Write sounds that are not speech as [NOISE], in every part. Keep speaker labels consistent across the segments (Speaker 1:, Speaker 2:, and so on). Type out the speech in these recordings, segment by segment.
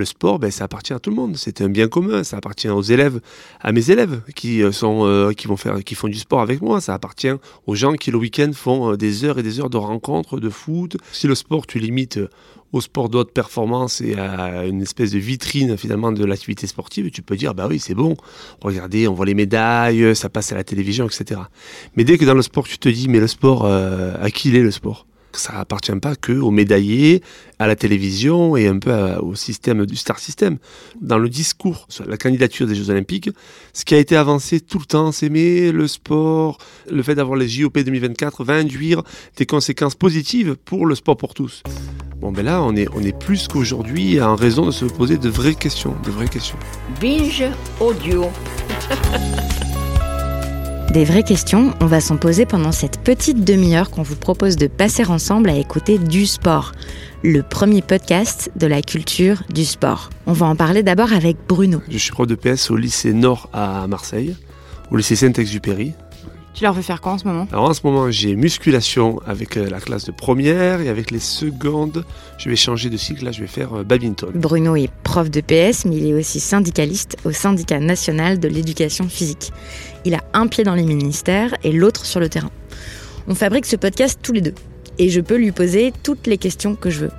Speaker 1: le sport, ben, ça appartient à tout le monde. C'est un bien commun. Ça appartient aux élèves, à mes élèves qui euh, euh, vont faire, qui font du sport avec moi. Ça appartient aux gens qui le week-end font euh, des heures et des heures de rencontres, de foot. Si le sport, tu limites au sport de haute performance et à une espèce de vitrine finalement de l'activité sportive, tu peux dire bah oui c'est bon, regardez on voit les médailles, ça passe à la télévision, etc. Mais dès que dans le sport tu te dis mais le sport, à qui il est le sport? Ça appartient pas que aux médaillés, à la télévision et un peu au système du star system. Dans le discours sur la candidature des Jeux Olympiques, ce qui a été avancé tout le temps, c'est mais le sport, le fait d'avoir les JOP 2024 va induire des conséquences positives pour le sport pour tous. Bon ben là, on est, on est plus qu'aujourd'hui en raison de se poser de vraies questions, de vraies questions.
Speaker 2: Binge audio. [LAUGHS]
Speaker 3: Des vraies questions, on va s'en poser pendant cette petite demi-heure qu'on vous propose de passer ensemble à écouter du sport, le premier podcast de la culture du sport. On va en parler d'abord avec Bruno.
Speaker 1: Je suis prof de PS au lycée Nord à Marseille, au lycée Saint-Exupéry.
Speaker 4: Tu leur fais faire quoi en ce moment
Speaker 1: Alors en ce moment, j'ai musculation avec euh, la classe de première et avec les secondes, je vais changer de cycle. Là, je vais faire euh, badminton.
Speaker 3: Bruno est prof de PS, mais il est aussi syndicaliste au syndicat national de l'éducation physique. Il a un pied dans les ministères et l'autre sur le terrain. On fabrique ce podcast tous les deux et je peux lui poser toutes les questions que je veux.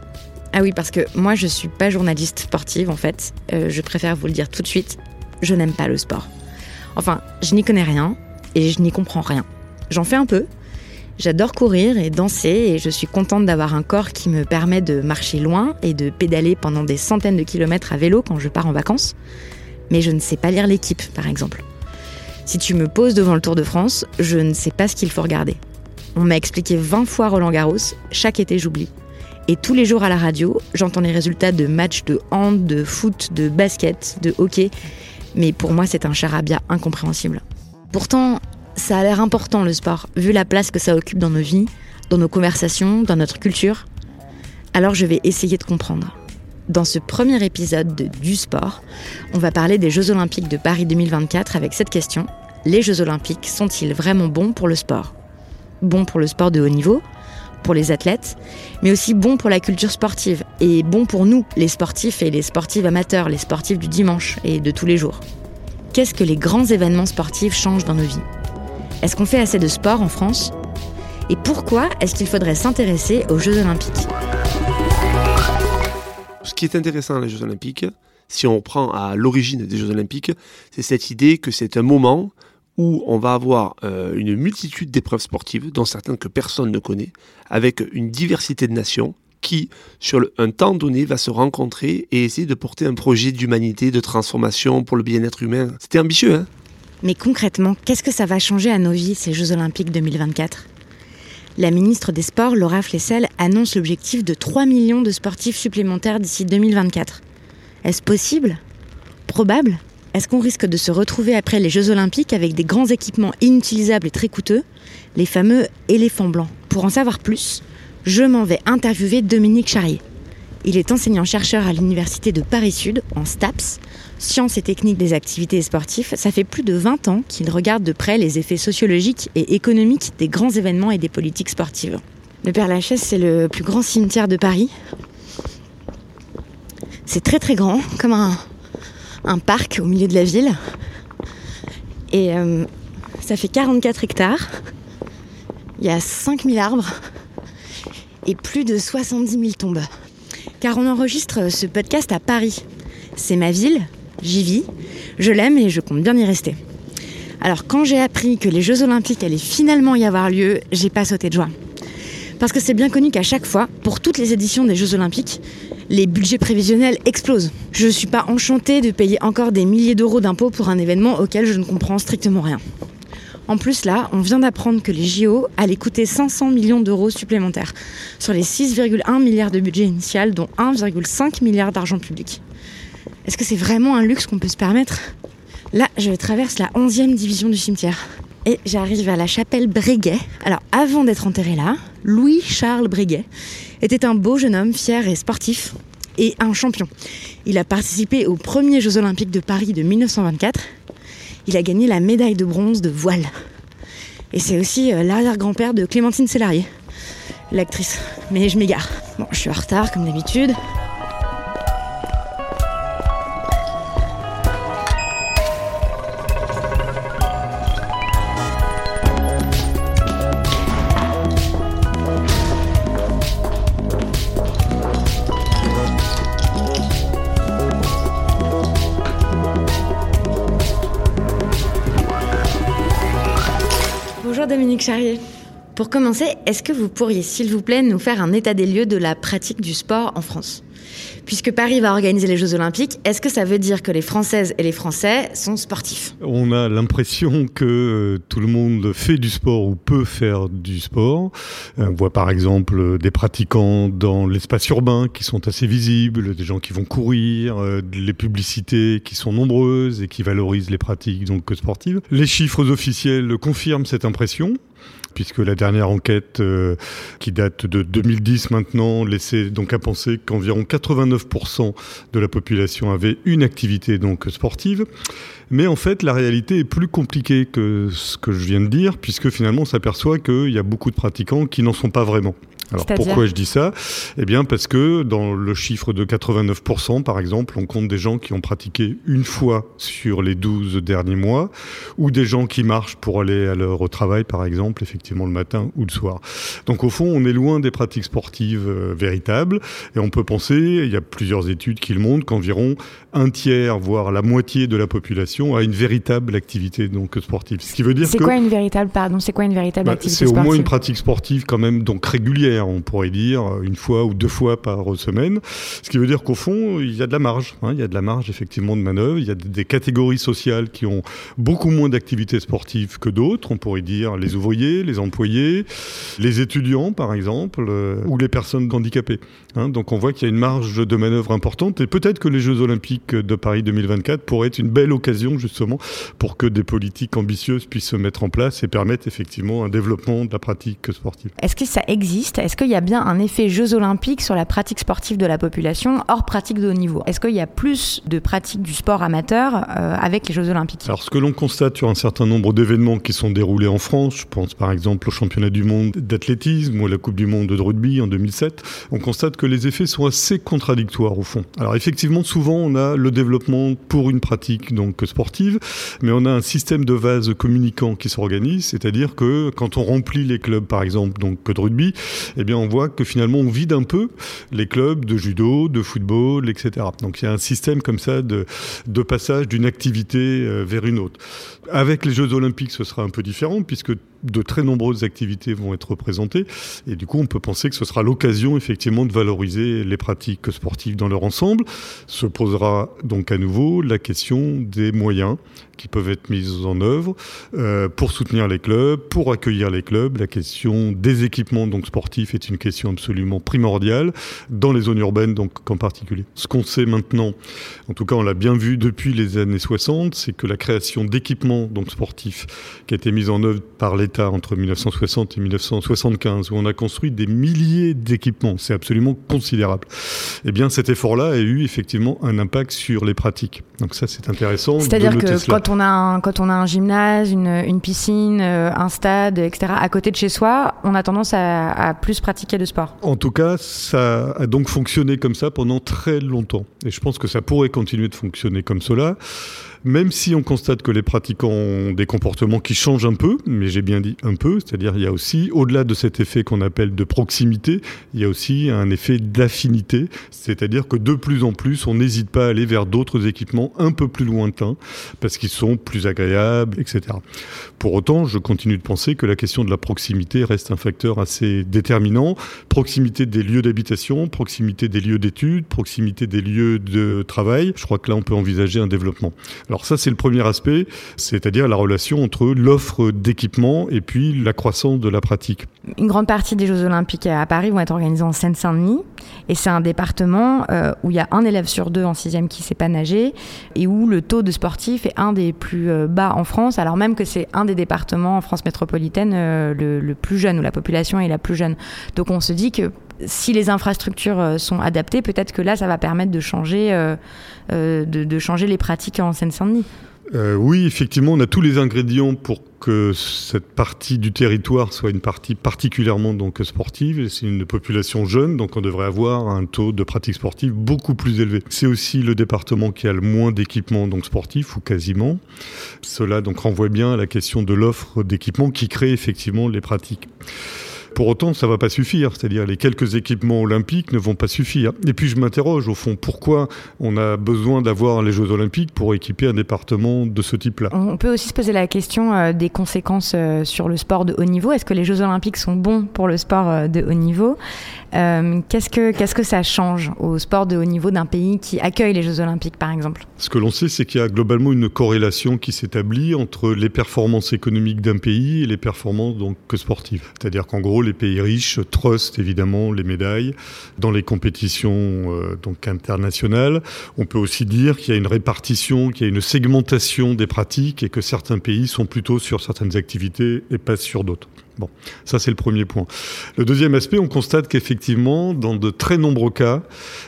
Speaker 3: Ah oui, parce que moi, je suis pas journaliste sportive en fait. Euh, je préfère vous le dire tout de suite. Je n'aime pas le sport. Enfin, je n'y connais rien et je n'y comprends rien. J'en fais un peu. J'adore courir et danser et je suis contente d'avoir un corps qui me permet de marcher loin et de pédaler pendant des centaines de kilomètres à vélo quand je pars en vacances. Mais je ne sais pas lire l'équipe, par exemple. Si tu me poses devant le Tour de France, je ne sais pas ce qu'il faut regarder. On m'a expliqué 20 fois Roland Garros, chaque été j'oublie. Et tous les jours à la radio, j'entends les résultats de matchs de hand, de foot, de basket, de hockey. Mais pour moi, c'est un charabia incompréhensible. Pourtant, ça a l'air important le sport, vu la place que ça occupe dans nos vies, dans nos conversations, dans notre culture. Alors je vais essayer de comprendre. Dans ce premier épisode de Du sport, on va parler des Jeux olympiques de Paris 2024 avec cette question. Les Jeux olympiques sont-ils vraiment bons pour le sport? Bons pour le sport de haut niveau, pour les athlètes, mais aussi bons pour la culture sportive et bons pour nous, les sportifs et les sportives amateurs, les sportifs du dimanche et de tous les jours. Qu'est-ce que les grands événements sportifs changent dans nos vies? Est-ce qu'on fait assez de sport en France? Et pourquoi est-ce qu'il faudrait s'intéresser aux Jeux olympiques?
Speaker 1: Ce qui est intéressant dans les Jeux olympiques, si on prend à l'origine des Jeux olympiques, c'est cette idée que c'est un moment où on va avoir euh, une multitude d'épreuves sportives, dont certaines que personne ne connaît, avec une diversité de nations, qui, sur un temps donné, va se rencontrer et essayer de porter un projet d'humanité, de transformation pour le bien-être humain. C'était ambitieux, hein.
Speaker 3: Mais concrètement, qu'est-ce que ça va changer à nos vies, ces Jeux Olympiques 2024 La ministre des Sports, Laura Flessel, annonce l'objectif de 3 millions de sportifs supplémentaires d'ici 2024. Est-ce possible? Probable? Est-ce qu'on risque de se retrouver après les Jeux Olympiques avec des grands équipements inutilisables et très coûteux, les fameux éléphants blancs. Pour en savoir plus, je m'en vais interviewer Dominique Charrier. Il est enseignant-chercheur à l'Université de Paris-Sud, en STAPS, sciences et techniques des activités sportives. Ça fait plus de 20 ans qu'il regarde de près les effets sociologiques et économiques des grands événements et des politiques sportives. Le Père Lachaise, c'est le plus grand cimetière de Paris. C'est très très grand, comme un, parc au milieu de la ville. Et euh, ça fait 44 hectares. Il y a 5000 arbres et plus de 70 000 tombes. Car on enregistre ce podcast à Paris. C'est ma ville, j'y vis, je l'aime et je compte bien y rester. Alors quand j'ai appris que les Jeux Olympiques allaient finalement y avoir lieu, j'ai pas sauté de joie. Parce que c'est bien connu qu'à chaque fois, pour toutes les éditions des Jeux Olympiques, les budgets prévisionnels explosent. Je ne suis pas enchantée de payer encore des milliers d'euros d'impôts pour un événement auquel je ne comprends strictement rien. En plus, là, on vient d'apprendre que les JO allaient coûter 500 millions d'euros supplémentaires sur les 6,1 milliards de budget initial, dont 1,5 milliard d'argent public. Est-ce que c'est vraiment un luxe qu'on peut se permettre? Là, je traverse la 11e division du cimetière et j'arrive à la chapelle Breguet. Alors, avant d'être enterré là, Louis-Charles Breguet était un beau jeune homme fier et sportif et un champion. Il a participé aux premiers Jeux Olympiques de Paris de 1924 il a gagné la médaille de bronze de voile. Et c'est aussi euh, l'arrière-grand-père de Clémentine Sélarié, l'actrice. Mais je m'égare. Bon, je suis en retard comme d'habitude. Pour commencer, est-ce que vous pourriez, s'il vous plaît, nous faire un état des lieux de la pratique du sport en France? Puisque Paris va organiser les Jeux Olympiques, est-ce que ça veut dire que les Françaises et les Français sont sportifs?
Speaker 5: On a l'impression que euh, tout le monde fait du sport ou peut faire du sport. Euh, on voit par exemple des pratiquants dans l'espace urbain qui sont assez visibles, des gens qui vont courir, euh, les publicités qui sont nombreuses et qui valorisent les pratiques donc sportives. Les chiffres officiels confirment cette impression puisque la dernière enquête euh, qui date de 2010 maintenant laissait donc à penser qu'environ 89% de la population avait une activité sportive. Mais en fait, la réalité est plus compliquée que ce que je viens de dire, puisque finalement, on s'aperçoit qu'il y a beaucoup de pratiquants qui n'en sont pas vraiment. Alors pourquoi je dis ça? Eh bien parce que dans le chiffre de 89%, par exemple, on compte des gens qui ont pratiqué une fois sur les 12 derniers mois, ou des gens qui marchent pour aller à leur travail, par exemple, effectivement le matin ou le soir. Donc au fond, on est loin des pratiques sportives euh, véritables, et on peut penser, il y a plusieurs études qui le montrent, qu'environ un tiers, voire la moitié de la population a une véritable activité donc sportive.
Speaker 4: Ce qui veut dire
Speaker 5: c'est
Speaker 4: quoi une véritable pardon, c'est quoi une véritable bah, activité
Speaker 5: sportive C'est au moins une pratique sportive quand même donc régulière on pourrait dire, une fois ou deux fois par semaine. Ce qui veut dire qu'au fond, il y a de la marge. Hein. il y a de la marge effectivement de manœuvre. Il y a des catégories sociales qui ont beaucoup moins d'activités sportives que d'autres. On pourrait dire les ouvriers, les employés, les étudiants par exemple, euh, ou les personnes handicapées. Hein. donc on voit qu'il y a une marge de manœuvre importante et peut-être que les Jeux Olympiques de Paris 2024 pourraient être une belle occasion justement pour que des politiques ambitieuses puissent se mettre en place et permettre effectivement un développement de la pratique sportive.
Speaker 4: Est-ce que ça existe? Est-ce qu'il y a bien un effet Jeux olympiques sur la pratique sportive de la population hors pratique de haut niveau? Est-ce qu'il y a plus de pratique du sport amateur euh, avec les Jeux olympiques?
Speaker 5: Alors ce que l'on constate sur un certain nombre d'événements qui sont déroulés en France, je pense par exemple au championnat du monde d'athlétisme ou à la Coupe du monde de rugby en 2007, on constate que les effets sont assez contradictoires au fond. Alors effectivement, souvent on a le développement pour une pratique donc sportive, mais on a un système de vases communicants qui s'organise, c'est-à-dire que quand on remplit les clubs par exemple donc de rugby, eh bien on voit que finalement on vide un peu les clubs de judo, de football, etc. Donc il y a un système comme ça de, de passage d'une activité euh, vers une autre. Avec les Jeux Olympiques, ce sera un peu différent puisque de très nombreuses activités vont être représentées. Et du coup, on peut penser que ce sera l'occasion effectivement de valoriser les pratiques sportives dans leur ensemble. Se posera donc à nouveau la question des moyens qui peuvent être mis en œuvre euh, pour soutenir les clubs, pour accueillir les clubs. La question des équipements donc sportifs est une question absolument primordiale dans les zones urbaines donc en particulier. Ce qu'on sait maintenant, en tout cas on l'a bien vu depuis les années 60, c'est que la création d'équipements sportifs qui a été mise en œuvre par les entre 1960 et 1975, où on a construit des milliers d'équipements. C'est absolument considérable. Eh bien, cet effort-là a eu effectivement un impact sur les pratiques. Donc ça, c'est intéressant.
Speaker 4: C'est-à-dire que quand on, a un, quand on a un gymnase, une, une piscine, euh, un stade, etc., à côté de chez soi, on a tendance à, à plus pratiquer de sport.
Speaker 5: En tout cas, ça a donc fonctionné comme ça pendant très longtemps. Et je pense que ça pourrait continuer de fonctionner comme cela même si on constate que les pratiquants ont des comportements qui changent un peu, mais j'ai bien dit un peu, c'est-à-dire il y a aussi, au-delà de cet effet qu'on appelle de proximité, il y a aussi un effet d'affinité, c'est-à-dire que de plus en plus, on n'hésite pas à aller vers d'autres équipements un peu plus lointains, parce qu'ils sont plus agréables, etc. Pour autant, je continue de penser que la question de la proximité reste un facteur assez déterminant. Proximité des lieux d'habitation, proximité des lieux d'études, proximité des lieux de travail. Je crois que là, on peut envisager un développement. Alors ça, c'est le premier aspect, c'est-à-dire la relation entre l'offre d'équipement et puis la croissance de la pratique.
Speaker 4: Une grande partie des Jeux Olympiques à Paris vont être organisés en Seine-Saint-Denis, et c'est un département euh, où il y a un élève sur deux en sixième qui ne sait pas nager, et où le taux de sportifs est un des plus euh, bas en France, alors même que c'est un des départements en France métropolitaine euh, le, le plus jeune, où la population est la plus jeune. Donc on se dit que si les infrastructures sont adaptées, peut-être que là, ça va permettre de changer euh, de, changer les pratiques en Seine-Saint-Denis.
Speaker 5: Euh, oui, effectivement, on a tous les ingrédients pour que cette partie du territoire soit une partie particulièrement donc sportive. C'est une population jeune, donc on devrait avoir un taux de pratique sportive beaucoup plus élevé. C'est aussi le département qui a le moins d'équipements sportifs ou quasiment. Cela donc renvoie bien à la question de l'offre d'équipements qui crée effectivement les pratiques. Pour autant, ça ne va pas suffire, c'est-à-dire les quelques équipements olympiques ne vont pas suffire. Et puis je m'interroge au fond, pourquoi on a besoin d'avoir les Jeux olympiques pour équiper un département de ce type-là?
Speaker 4: On peut aussi se poser la question euh, des conséquences euh, sur le sport de haut niveau. Est-ce que les Jeux olympiques sont bons pour le sport euh, de haut niveau? Qu'est-ce que qu'est-ce que ça change au sport de haut niveau d'un pays qui accueille les Jeux olympiques, par exemple?
Speaker 5: Ce que l'on sait, c'est qu'il y a globalement une corrélation qui s'établit entre les performances économiques d'un pays et les performances donc sportives. C'est-à-dire qu'en gros, les pays riches trustent évidemment les médailles dans les compétitions euh, donc internationales. On peut aussi dire qu'il y a une répartition, qu'il y a une segmentation des pratiques et que certains pays sont plutôt sur certaines activités et pas sur d'autres. Bon, ça c'est le premier point. Le deuxième aspect, on constate qu'effectivement, dans de très nombreux cas,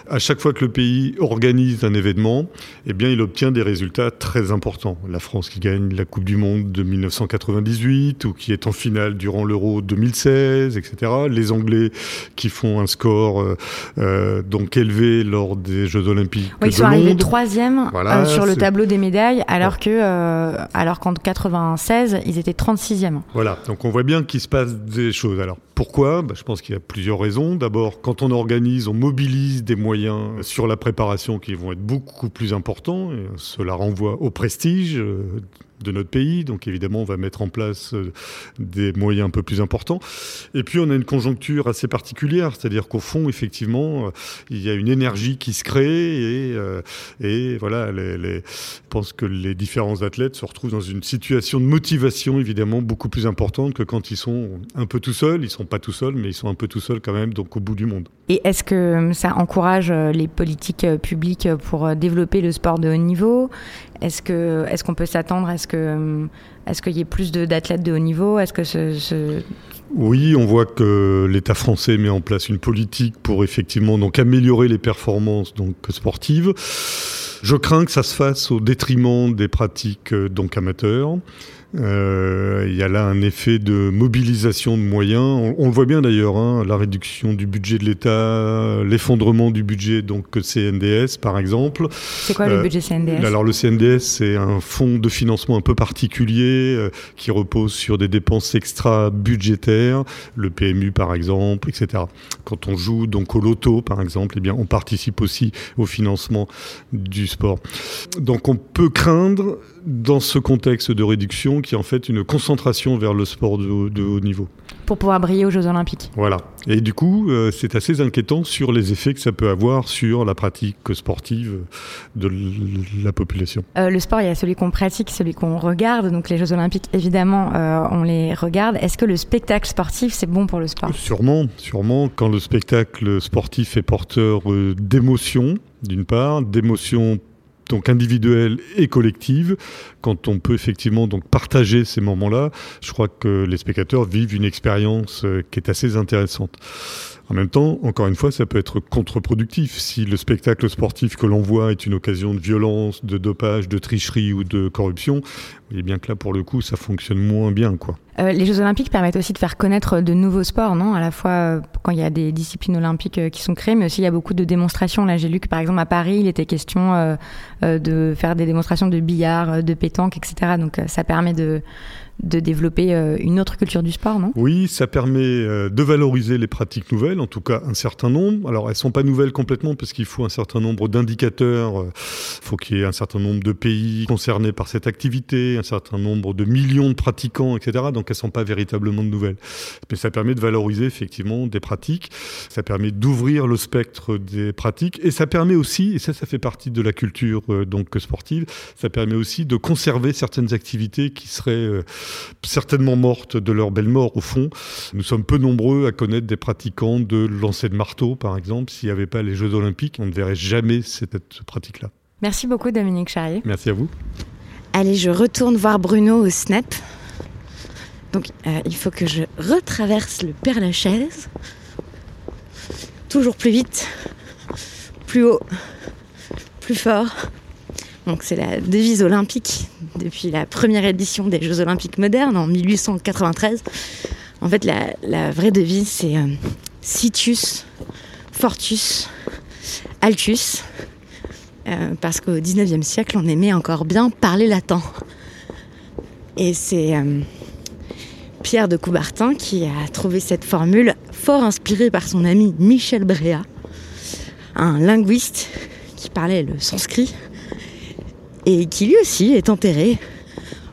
Speaker 5: à chaque fois que le pays organise un événement, eh bien, il obtient des résultats très importants. La France qui gagne la Coupe du Monde de 1998 ou qui est en finale durant l'Euro 2016, etc. Les Anglais qui font un score euh, euh, donc élevé lors des Jeux Olympiques.
Speaker 4: Oui, ils sont arrivés troisième euh, sur le tableau des médailles, alors que, alors qu'en 96, ils étaient 36e.
Speaker 5: Voilà, donc on voit bien se passe des choses. Alors pourquoi? Bah, Je pense qu'il y a plusieurs raisons. D'abord, quand on organise, on mobilise des moyens sur la préparation qui vont être beaucoup plus importants. Cela renvoie au prestige euh, de notre pays. Donc évidemment, on va mettre en place euh, des moyens un peu plus importants. Et puis, on a une conjoncture assez particulière, c'est-à-dire qu'au fond, effectivement, euh, il y a une énergie qui se crée et, voilà, je pense que les différents athlètes se retrouvent dans une situation de motivation évidemment beaucoup plus importante que quand ils sont un peu tout seuls. Ils sont pas tout seuls, mais ils sont un peu tout seuls quand même, donc au bout du monde.
Speaker 4: Et est-ce que ça encourage euh, les politiques euh, publiques pour euh, développer le sport de haut niveau? Est-ce que est-ce qu'on peut s'attendre est-ce que est-ce qu'il y ait plus d'athlètes de, haut niveau? Est-ce que ce,
Speaker 5: Oui, on voit que l'État français met en place une politique pour effectivement donc améliorer les performances donc sportives. Je crains que ça se fasse au détriment des pratiques donc amateurs. Euh, il y a là un effet de mobilisation de moyens. On, le voit bien d'ailleurs, hein, la réduction du budget de l'État, l'effondrement du budget donc CNDS par exemple.
Speaker 4: C'est quoi le euh, budget CNDS
Speaker 5: Alors le CNDS c'est un fonds de financement un peu particulier euh, qui repose sur des dépenses extra budgétaires, le PMU par exemple, etc. Quand on joue donc au loto par exemple, eh bien on participe aussi au financement du sport. Donc on peut craindre dans ce contexte de réduction qui est en fait une concentration vers le sport de, haut niveau.
Speaker 4: Pour pouvoir briller aux Jeux Olympiques.
Speaker 5: Voilà. Et du coup, euh, c'est assez inquiétant sur les effets que ça peut avoir sur la pratique sportive de la population.
Speaker 4: Euh, le sport, il y a celui qu'on pratique, celui qu'on regarde. Donc les Jeux Olympiques, évidemment, euh, on les regarde. Est-ce que le spectacle sportif, c'est bon pour le sport?
Speaker 5: Sûrement, sûrement. Quand le spectacle sportif est porteur d'émotions, d'une part, d'émotions donc individuelle et collective, quand on peut effectivement donc partager ces moments-là, je crois que les spectateurs vivent une expérience euh, qui est assez intéressante. En même temps, encore une fois, ça peut être contre-productif. Si le spectacle sportif que l'on voit est une occasion de violence, de dopage, de tricherie ou de corruption, vous voyez bien que là, pour le coup, ça fonctionne moins bien. quoi.
Speaker 4: Euh, les Jeux Olympiques permettent aussi de faire connaître de nouveaux sports, non? À la fois euh, quand il y a des disciplines olympiques euh, qui sont créées, mais aussi il y a beaucoup de démonstrations. Là, j'ai lu que par exemple à Paris, il était question de faire des démonstrations de billard, de pétanque, etc. Donc ça permet de de développer euh, une autre culture du sport, non?
Speaker 5: Oui, ça permet euh, de valoriser les pratiques nouvelles, en tout cas un certain nombre. Alors elles sont pas nouvelles complètement parce qu'il faut un certain nombre d'indicateurs, il euh, faut qu'il y ait un certain nombre de pays concernés par cette activité, un certain nombre de millions de pratiquants, etc. Donc elles sont pas véritablement nouvelles. Mais ça permet de valoriser effectivement des pratiques, ça permet d'ouvrir le spectre des pratiques et ça permet aussi, et ça ça fait partie de la culture donc sportive, ça permet aussi de conserver certaines activités qui seraient certainement mortes de leur belle mort au fond. Nous sommes peu nombreux à connaître des pratiquants de lancer de marteau, par exemple. S'il n'y avait pas les Jeux olympiques, on ne verrait jamais cette pratique-là.
Speaker 4: Merci beaucoup Dominique Charrier.
Speaker 5: Merci à vous.
Speaker 3: Allez, je retourne voir Bruno au Snap. Donc euh, il faut que je retraverse le Père Lachaise. Toujours plus vite, plus haut, plus fort. Donc c'est la devise olympique depuis la première édition des Jeux olympiques modernes en 1893. En fait, la, vraie devise, c'est euh, Situs, Fortus, Altus. Euh, parce qu'au 19e siècle, on aimait encore bien parler latin. Et c'est euh, Pierre de Coubertin qui a trouvé cette formule fort inspirée par son ami Michel Bréa, un linguiste qui parlait le sanskrit et qui lui aussi est enterré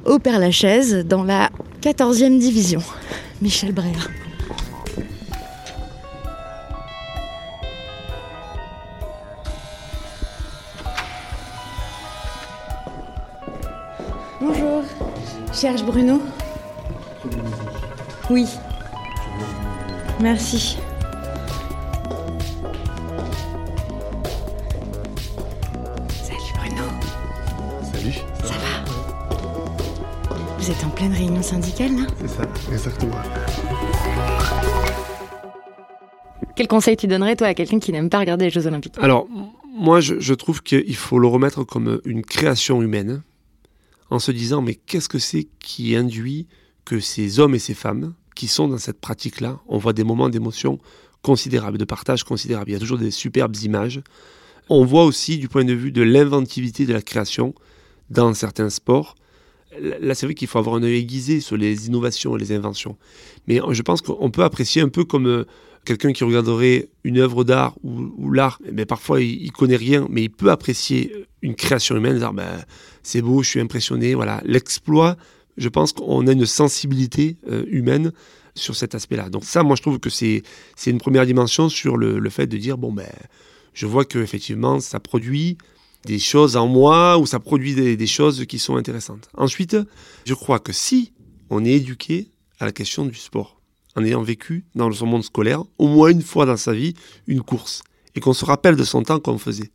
Speaker 3: au Père-Lachaise dans la 14e division. Michel Bréa. Bonjour, cherche Bruno. Oui. Merci. Pleine réunion syndicale là
Speaker 1: C'est ça, exactement.
Speaker 3: Quel conseil tu donnerais toi à quelqu'un qui n'aime pas regarder les Jeux Olympiques?
Speaker 1: Alors, moi, je, je trouve qu'il faut le remettre comme une création humaine, en se disant, mais qu'est-ce que c'est qui induit que ces hommes et ces femmes qui sont dans cette pratique-là, on voit des moments d'émotion considérables, de partage considérable. Il y a toujours des superbes images. On voit aussi, du point de vue de l'inventivité de la création, dans certains sports, là c'est vrai qu'il faut avoir un œil aiguisé sur les innovations et les inventions. Mais je pense qu'on peut apprécier un peu comme euh, quelqu'un qui regarderait une œuvre d'art ou, l'art, mais parfois il, il connaît rien, mais il peut apprécier une création humaine, dire ben, c'est beau, je suis impressionné, voilà. L'exploit, je pense qu'on a une sensibilité euh, humaine sur cet aspect-là. Donc ça, moi je trouve que c'est une première dimension sur le, fait de dire bon ben, je vois que effectivement ça produit des choses en moi ou ça produit des, choses qui sont intéressantes. Ensuite, je crois que si on est éduqué à la question du sport, en ayant vécu dans son monde scolaire au moins une fois dans sa vie une course et qu'on se rappelle de son temps qu'on faisait.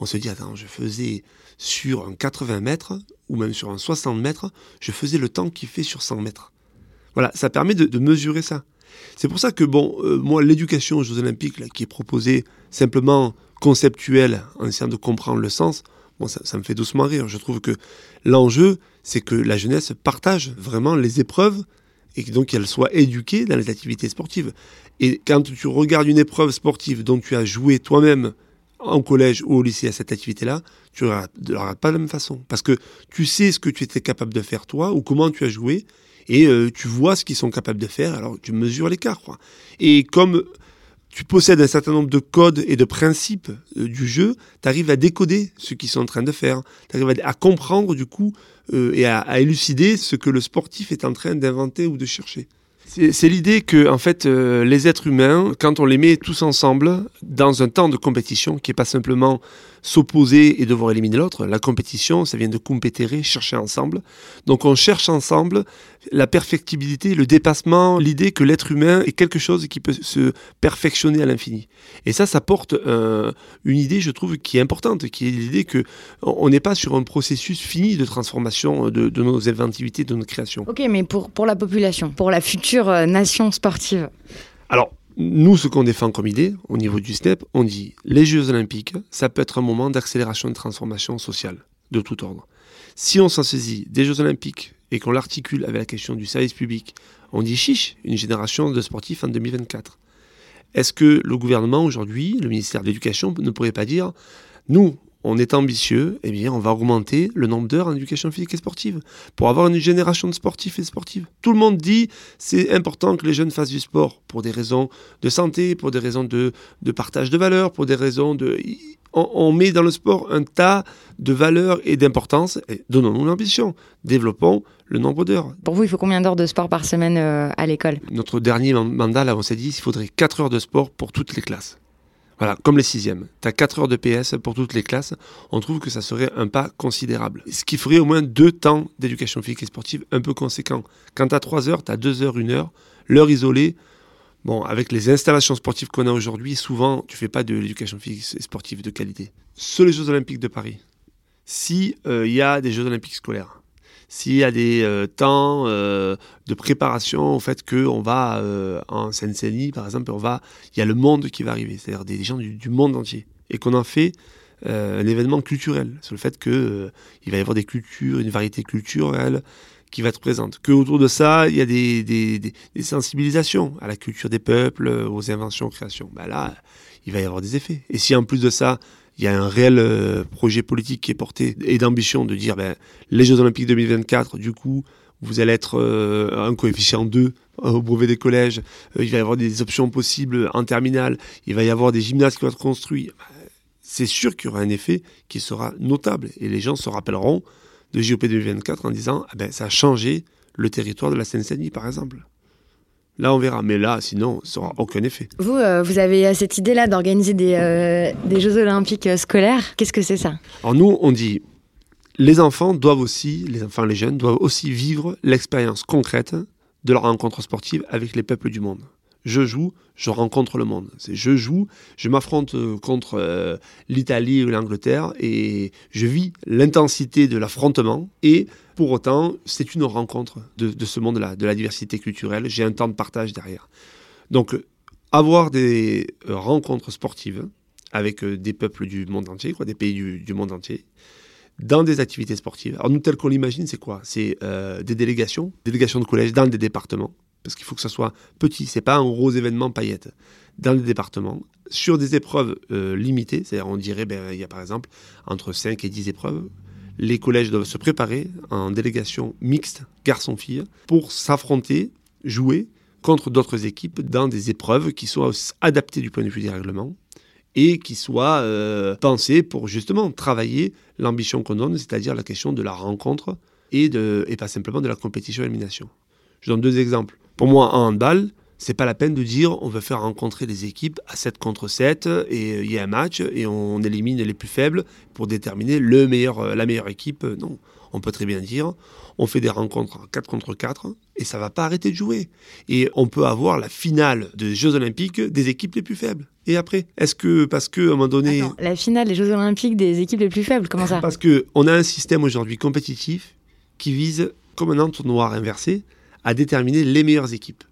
Speaker 1: On se dit, attends, je faisais sur un 80 mètres ou même sur un 60 mètres, je faisais le temps qu'il fait sur 100 mètres. Voilà, ça permet de mesurer ça. C'est pour ça que, bon, euh, moi, l'éducation aux Jeux Olympiques, là, qui est proposée simplement conceptuelle, en essayant de comprendre le sens, bon, ça, me fait doucement rire. Je trouve que l'enjeu, c'est que la jeunesse partage vraiment les épreuves et donc qu'elle soit éduquée dans les activités sportives. Et quand tu regardes une épreuve sportive dont tu as joué toi-même en collège ou au lycée à cette activité-là, tu ne la regardes pas de la même façon. Parce que tu sais ce que tu étais capable de faire toi ou comment tu as joué et euh, tu vois ce qu'ils sont capables de faire, alors tu mesures l'écart. Quoi. Et comme tu possèdes un certain nombre de codes et de principes euh, du jeu, tu arrives à décoder ce qu'ils sont en train de faire, tu arrives à, comprendre du coup euh, et à, élucider ce que le sportif est en train d'inventer ou de chercher. C'est l'idée que, en fait, les êtres humains, quand on les met tous ensemble dans un temps de compétition, qui n'est pas simplement s'opposer et devoir éliminer l'autre, la compétition, ça vient de compétérer, chercher ensemble. Donc on cherche ensemble la perfectibilité, le dépassement, l'idée que l'être humain est quelque chose qui peut se perfectionner à l'infini. Et ça, ça porte euh, une idée, je trouve, qui est importante, qui est l'idée que on n'est pas sur un processus fini de transformation de, de, nos inventivités, de nos créations.
Speaker 3: Ok, mais pour, pour la population, pour la future euh, nation sportive
Speaker 1: Alors, nous, ce qu'on défend comme idée, au niveau du SNEP, on dit les Jeux Olympiques, ça peut être un moment d'accélération de transformation sociale, de tout ordre. Si on s'en saisit des Jeux Olympiques et qu'on l'articule avec la question du service public, on dit chiche, une génération de sportifs en 2024. Est-ce que le gouvernement aujourd'hui, le ministère de l'Éducation, ne pourrait pas dire nous, on est ambitieux, eh bien, on va augmenter le nombre d'heures en éducation physique et sportive pour avoir une génération de sportifs et sportives. Tout le monde dit c'est important que les jeunes fassent du sport pour des raisons de santé, pour des raisons de, de partage de valeurs, pour des raisons de. On, on, met dans le sport un tas de valeurs et d'importance. Donnons-nous l'ambition. Développons le nombre d'heures.
Speaker 3: Pour vous, il faut combien d'heures de sport par semaine euh, à l'école?
Speaker 1: Notre dernier mandat, là, on s'est dit qu'il faudrait 4 heures de sport pour toutes les classes. Voilà, comme les sixièmes. Tu as 4 heures de PS pour toutes les classes. On trouve que ça serait un pas considérable. Ce qui ferait au moins deux temps d'éducation physique et sportive un peu conséquents. Quand tu as 3 heures, tu as 2 heures, 1 heure. L'heure isolée, bon, avec les installations sportives qu'on a aujourd'hui, souvent, tu fais pas de l'éducation physique et sportive de qualité. Sur les Jeux Olympiques de Paris, s'il euh, y a des Jeux Olympiques scolaires, s'il y a des euh, temps euh, de préparation au fait qu'on va euh, en Seine-Saint-Denis, par exemple, on va, il y a le monde qui va arriver, c'est-à-dire des, gens du, monde entier, et qu'on en fait un événement culturel, sur le fait qu'il va y avoir des cultures, une variété culturelle qui va être présente. Que autour de ça, il y a des, des, des, sensibilisations à la culture des peuples, aux inventions, aux créations. Ben là, il va y avoir des effets. Et si en plus de ça, il y a un réel euh, projet politique qui est porté et d'ambition de dire ben, les Jeux Olympiques 2024, du coup, vous allez être euh, un coefficient 2 au brevet des collèges, euh, il va y avoir des options possibles en terminale, il va y avoir des gymnases qui vont être construits. C'est sûr qu'il y aura un effet qui sera notable et les gens se rappelleront de JOP 2024 en disant ah ben, ça a changé le territoire de la Seine-Saint-Denis par exemple. Là, on verra. Mais là, sinon, ça n'aura aucun effet.
Speaker 3: Vous, euh, vous avez cette idée-là d'organiser des, des, Jeux olympiques scolaires. Qu'est-ce que c'est ça?
Speaker 1: Alors nous, on dit, les enfants doivent aussi, les enfants, les jeunes, doivent aussi vivre l'expérience concrète de leur rencontre sportive avec les peuples du monde. Je joue, je rencontre le monde. C'est je joue, je m'affronte euh, contre euh, l'Italie ou l'Angleterre et je vis l'intensité de l'affrontement et pour autant, c'est une rencontre de, ce monde-là, de la diversité culturelle. J'ai un temps de partage derrière. Donc, avoir des euh, rencontres sportives avec des peuples du monde entier, des pays du, monde entier, dans des activités sportives. Alors nous, tel qu'on l'imagine, c'est quoi? C'est euh, des délégations, délégations de collèges dans des départements, parce qu'il faut que ça soit petit, c'est pas un gros événement paillette, dans des départements, sur des épreuves euh, limitées, c'est-à-dire on dirait, ben, il y a par exemple entre 5 et 10 épreuves, les collèges doivent se préparer en délégation mixte, garçon-fille, pour s'affronter, jouer contre d'autres équipes dans des épreuves qui soient adaptées du point de vue des règlements, et qui soit euh, pensé pour justement travailler l'ambition qu'on donne, c'est-à-dire la question de la rencontre et, et pas simplement de la compétition-élimination. Je donne deux exemples. Pour moi, en handball, c'est pas la peine de dire on veut faire rencontrer les équipes à 7 contre 7 et euh, il y a un match et on élimine les plus faibles pour déterminer le meilleur, euh, la meilleure équipe. Non, on peut très bien dire on fait des rencontres 4 contre 4 et ça va pas arrêter de jouer. Et on peut avoir la finale des Jeux Olympiques des équipes les plus faibles. Et après, est-ce que parce que à un moment donné,
Speaker 3: la finale des Jeux Olympiques des équipes les plus faibles, comment ça?
Speaker 1: Parce que on a un système aujourd'hui compétitif qui vise, comme un entonnoir inversé, à déterminer les meilleures équipes.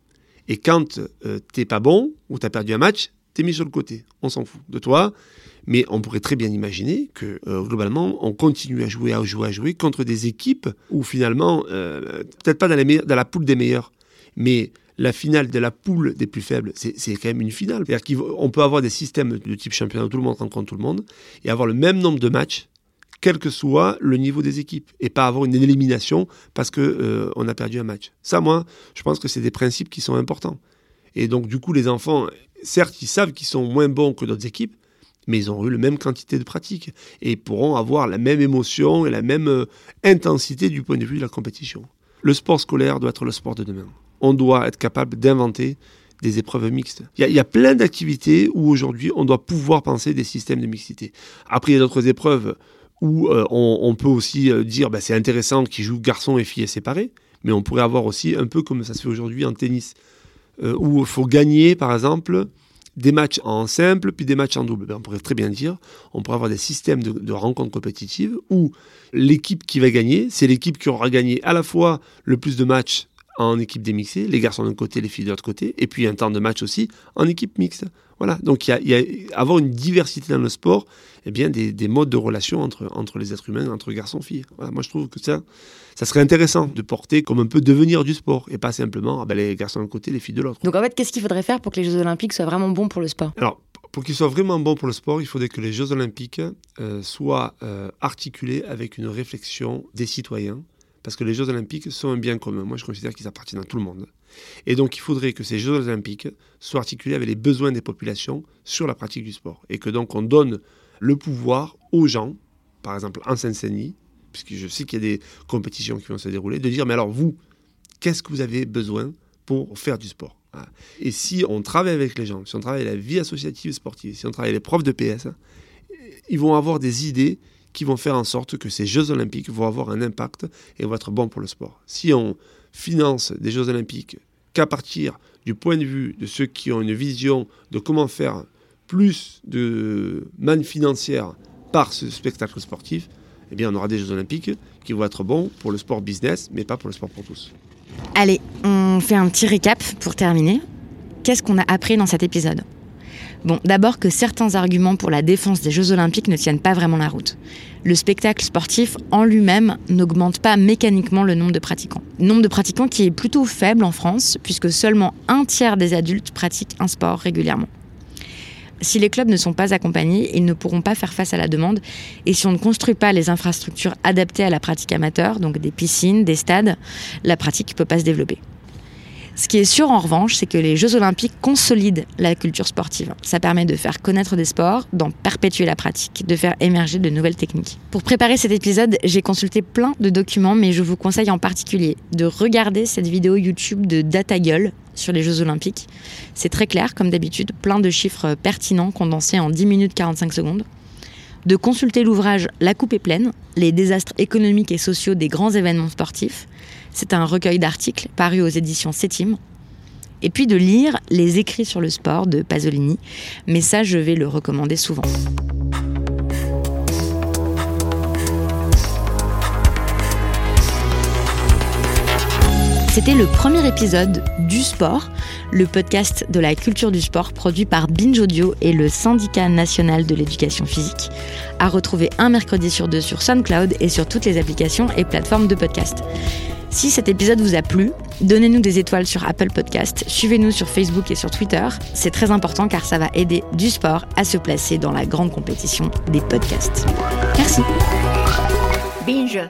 Speaker 1: Et quand euh, t'es pas bon ou tu as perdu un match, t'es mis sur le côté. On s'en fout de toi. Mais on pourrait très bien imaginer que euh, globalement, on continue à jouer, à jouer, à jouer contre des équipes où finalement, euh, peut-être pas dans la poule des meilleurs, mais la finale de la poule des plus faibles, c'est quand même une finale. C'est-à-dire qu'on peut avoir des systèmes de type championnat où tout le monde rencontre tout le monde et avoir le même nombre de matchs, quel que soit le niveau des équipes, et pas avoir une élimination parce qu'on euh, on a perdu un match. Ça, moi, je pense que c'est des principes qui sont importants. Et donc, du coup, les enfants, certes, ils savent qu'ils sont moins bons que d'autres équipes, mais ils ont eu la même quantité de pratique et pourront avoir la même émotion et la même euh, intensité du point de vue de la compétition. Le sport scolaire doit être le sport de demain. On doit être capable d'inventer des épreuves mixtes. Il y, a plein d'activités où aujourd'hui on doit pouvoir penser des systèmes de mixité. Après, il y a d'autres épreuves où euh, on, peut aussi euh, dire bah, c'est intéressant qu'ils jouent garçons et filles séparés, mais on pourrait avoir aussi un peu comme ça se fait aujourd'hui en tennis, où il faut gagner par exemple des matchs en simple, puis des matchs en double. Ben, on pourrait très bien dire, on pourrait avoir des systèmes de, rencontres compétitives où l'équipe qui va gagner, c'est l'équipe qui aura gagné à la fois le plus de matchs en équipe démixée, les garçons d'un côté, les filles de l'autre côté, et puis un temps de match aussi en équipe mixte. Voilà, donc il y, a, avoir une diversité dans le sport, et eh bien des, modes de relation entre, entre les êtres humains, entre garçons et filles. Voilà, moi je trouve que ça, ça serait intéressant de porter comme un peu devenir du sport, et pas simplement ah ben, les garçons d'un côté, les filles de l'autre.
Speaker 3: Donc en fait, qu'est-ce qu'il faudrait faire pour que les Jeux Olympiques soient vraiment bons pour le sport?
Speaker 1: Alors, pour qu'ils soient vraiment bons pour le sport, il faudrait que les Jeux Olympiques euh, soient euh, articulés avec une réflexion des citoyens, parce que les Jeux olympiques sont un bien commun. Moi, je considère qu'ils appartiennent à tout le monde. Et donc, il faudrait que ces Jeux olympiques soient articulés avec les besoins des populations sur la pratique du sport. Et que donc, on donne le pouvoir aux gens, par exemple en Seine-Saint-Denis, puisque je sais qu'il y a des compétitions qui vont se dérouler, de dire, mais alors vous, qu'est-ce que vous avez besoin pour faire du sport? Et si on travaille avec les gens, si on travaille la vie associative sportive, si on travaille les profs de PS, ils vont avoir des idées qui vont faire en sorte que ces Jeux olympiques vont avoir un impact et vont être bons pour le sport. Si on finance des Jeux olympiques qu'à partir du point de vue de ceux qui ont une vision de comment faire plus de manne financière par ce spectacle sportif, eh bien on aura des Jeux olympiques qui vont être bons pour le sport business, mais pas pour le sport pour tous.
Speaker 3: Allez, on fait un petit récap pour terminer. Qu'est-ce qu'on a appris dans cet épisode? Bon, d'abord que certains arguments pour la défense des Jeux Olympiques ne tiennent pas vraiment la route. Le spectacle sportif en lui-même n'augmente pas mécaniquement le nombre de pratiquants. Nombre de pratiquants qui est plutôt faible en France, puisque seulement un tiers des adultes pratiquent un sport régulièrement. Si les clubs ne sont pas accompagnés, ils ne pourront pas faire face à la demande. Et si on ne construit pas les infrastructures adaptées à la pratique amateur, donc des piscines, des stades, la pratique ne peut pas se développer. Ce qui est sûr en revanche, c'est que les Jeux Olympiques consolident la culture sportive. Ça permet de faire connaître des sports, d'en perpétuer la pratique, de faire émerger de nouvelles techniques. Pour préparer cet épisode, j'ai consulté plein de documents, mais je vous conseille en particulier de regarder cette vidéo YouTube de DataGull sur les Jeux Olympiques. C'est très clair, comme d'habitude, plein de chiffres pertinents condensés en 10 minutes 45 secondes de consulter l'ouvrage La coupe est pleine, les désastres économiques et sociaux des grands événements sportifs. C'est un recueil d'articles paru aux éditions Sétime. Et puis de lire Les écrits sur le sport de Pasolini, mais ça je vais le recommander souvent. C'était le premier épisode du sport, le podcast de la culture du sport produit par Binge Audio et le syndicat national de l'éducation physique, à retrouver un mercredi sur deux sur SoundCloud et sur toutes les applications et plateformes de podcast. Si cet épisode vous a plu, donnez-nous des étoiles sur Apple Podcast, suivez-nous sur Facebook et sur Twitter. C'est très important car ça va aider du sport à se placer dans la grande compétition des podcasts. Merci.
Speaker 2: Binge.